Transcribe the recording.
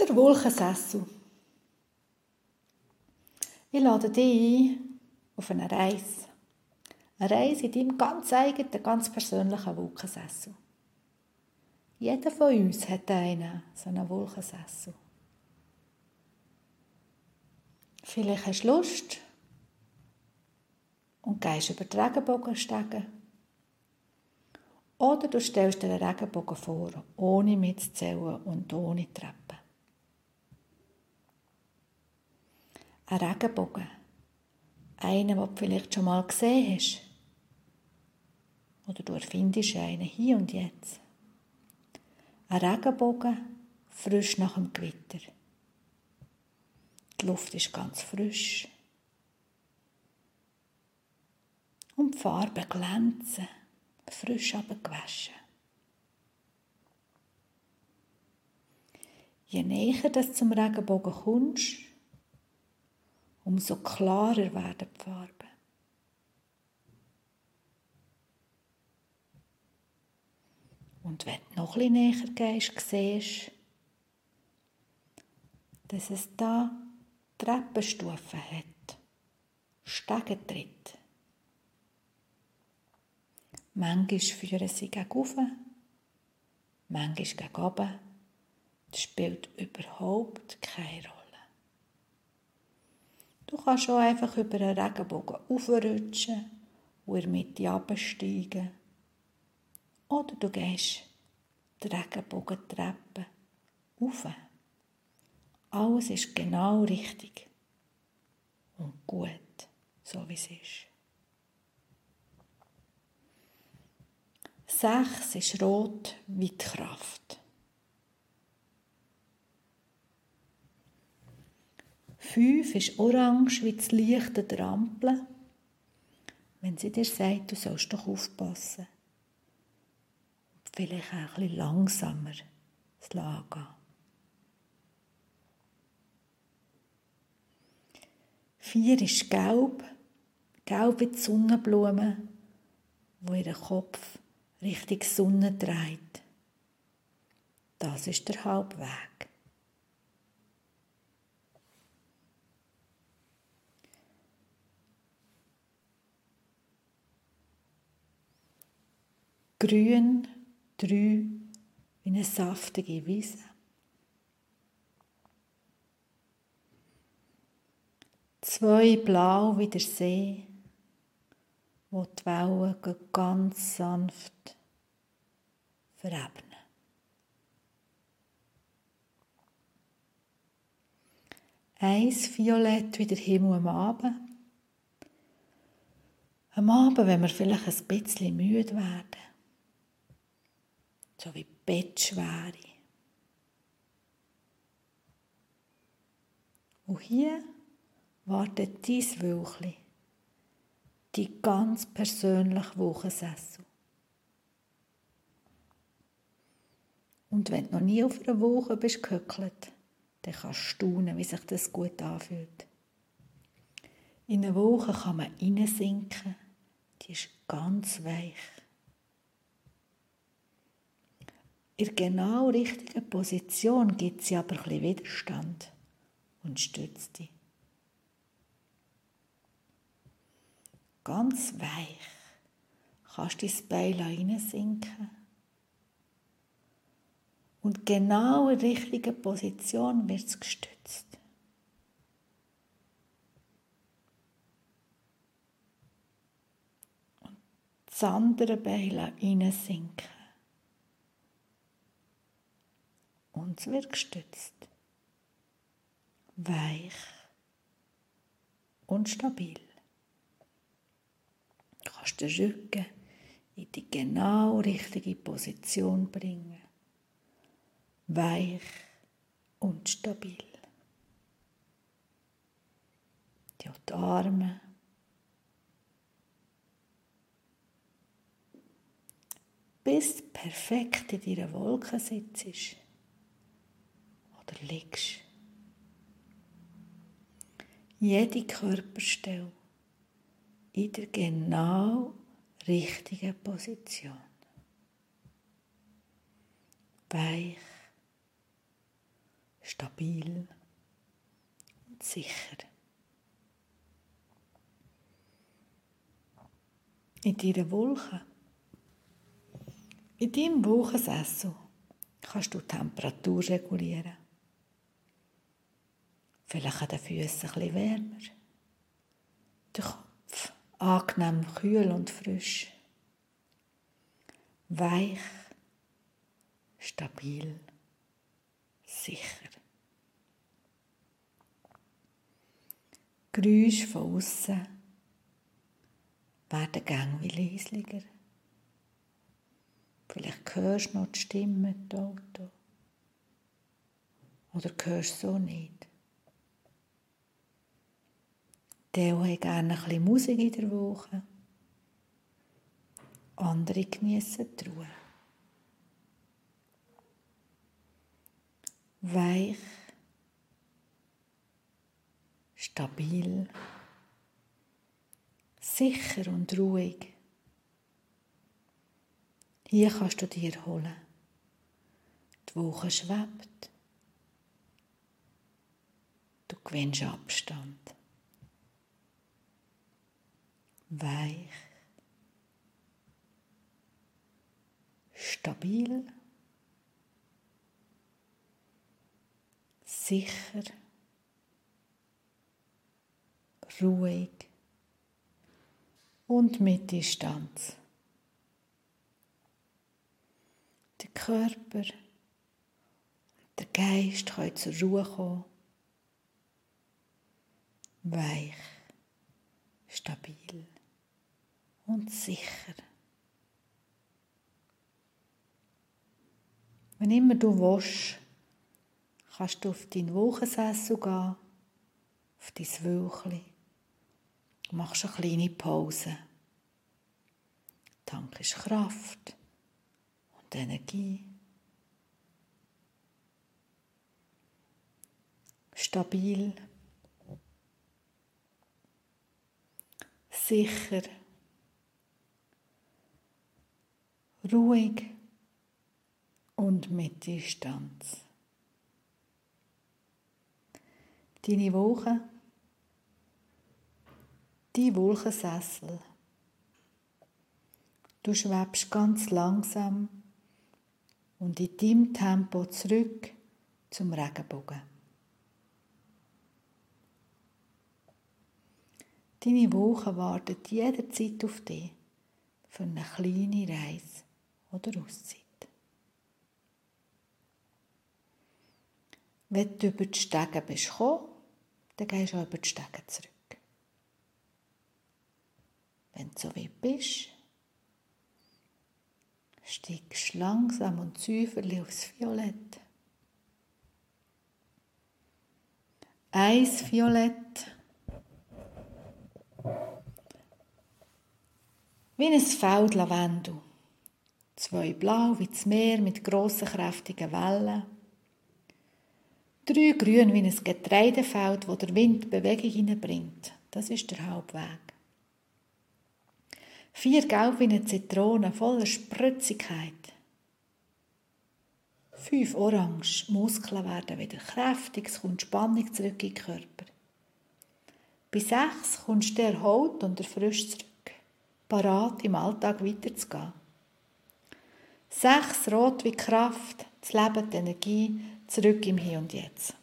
Der Wolkensessel. Ich lade dich ein auf eine Reise. Eine Reise in deinem ganz eigenen, ganz persönlichen Wolkensessel. Jeder von uns hat einen, so einen Wolkensessel. Vielleicht hast du Lust und gehst über die Regenbogenstege. Oder du stellst dir einen Regenbogen vor, ohne mitzuzählen und ohne Treppen. Ein Regenbogen. Einen, den du vielleicht schon mal gesehen hast. Oder du erfindest einen hier und jetzt. Ein Regenbogen, frisch nach dem Gewitter. Die Luft ist ganz frisch. Und die Farben glänzen, frisch abgewaschen. Je näher du zum Regenbogen kommst, umso klarer werden die Farben. Und wenn du noch etwas näher gehst, siehst dass es da Treppenstufen hat. Stegentritt. Manchmal führen sie gegen oben, manchmal gegen oben. Das spielt überhaupt keine Rolle. Du kannst auch einfach über einen Regenbogen aufrutschen und in der Mitte absteigen. Oder du gehst die Regenbogentreppe auf. Alles ist genau richtig und gut, so wie es ist. Sechs ist rot wie die Kraft. Fünf ist orange wie das Licht Ampel. Wenn sie dir sagt, du sollst doch aufpassen. Vielleicht auch ein bisschen langsamer das Lager. Vier ist gelb, gelb wie die Sonnenblume, wo ihren Kopf Richtung Sonne dreht. Das ist der Halbweg. Grün, drei, wie eine saftige Wiese. Zwei blau wie der See, wo die Wellen ganz sanft verebnen. Eins violett wie der Himmel am Abend. Am Abend, wenn wir vielleicht ein bisschen müde werden so wie Bettschwere. Und hier wartet dies Wölchli, die ganz persönliche Wochensessel. Und wenn du noch nie auf einer Woche bist gehöckelt, dann kannst du staunen, wie sich das gut anfühlt. In eine Woche kann man reinsinken, die ist ganz weich. In der genau richtigen Position gibt sie aber ein Widerstand und stützt dich. Ganz weich kannst du ins Bein hineinsinken. Und genau in der richtigen Position wird es gestützt. Und das andere Bein hineinsinken. Und wird gestützt. Weich und stabil. Du kannst den Rücken in die genau richtige Position bringen. Weich und stabil. Die Arme. Bis perfekt in deiner Wolke sitzt oder liegst. Jede Körperstelle in der genau richtigen Position. Weich, stabil und sicher. In deiner Wolke, in deinem Wolkensessel kannst du die Temperatur regulieren. Vielleicht an den Füßen ein bisschen wärmer. Der Kopf angenehm kühl und frisch. Weich, stabil, sicher. Geräusche von außen werden gang wie leislicher. Vielleicht hörst du noch die Stimme im Auto. Oder hörst du so nicht. Der hat gerne ein Musik in der Woche. Andere genießen die Ruhe. Weich, stabil, sicher und ruhig. Hier kannst du dir holen. Die Woche schwebt. Du gewinnst Abstand. Weich. Stabil. Sicher. Ruhig. Und mit Distanz. der Körper und der Geist können zur Ruhe kommen. Weich, stabil und sicher. Wenn immer du willst, kannst du auf deinen Wochensessel gehen, auf dein Wölkchen, machst eine kleine Pause. Tankst Kraft und Energie. Stabil, sicher, ruhig und mit Distanz. Deine Woche, die Wolkensessel. Du schwebst ganz langsam und in deinem Tempo zurück zum Regenbogen. Deine Woche wartet jederzeit auf dich für eine kleine Reise oder Auszeit. Wenn du über die Stege bist gekommen, dann gehst du auch über die Stege zurück. Wenn du so weit bist, steigst langsam und säuferlich aufs Violett. Eins Violett. Wie ein Feld Lavendel. Zwei blau wie das Meer mit grossen, kräftigen Wellen. Drei grün wie ein Getreidefeld, wo der Wind Bewegung hineinbringt. Das ist der Hauptweg. Vier gelb wie eine Zitrone, voller Spritzigkeit. Fünf orange, Muskeln werden wieder kräftig, es kommt Spannung zurück in den Körper. Bei sechs kommst du erholt und erfrischt zurück, parat im Alltag weiterzugehen. Sechs rot wie Kraft, das Leben, die Energie, zurück im Hier und Jetzt.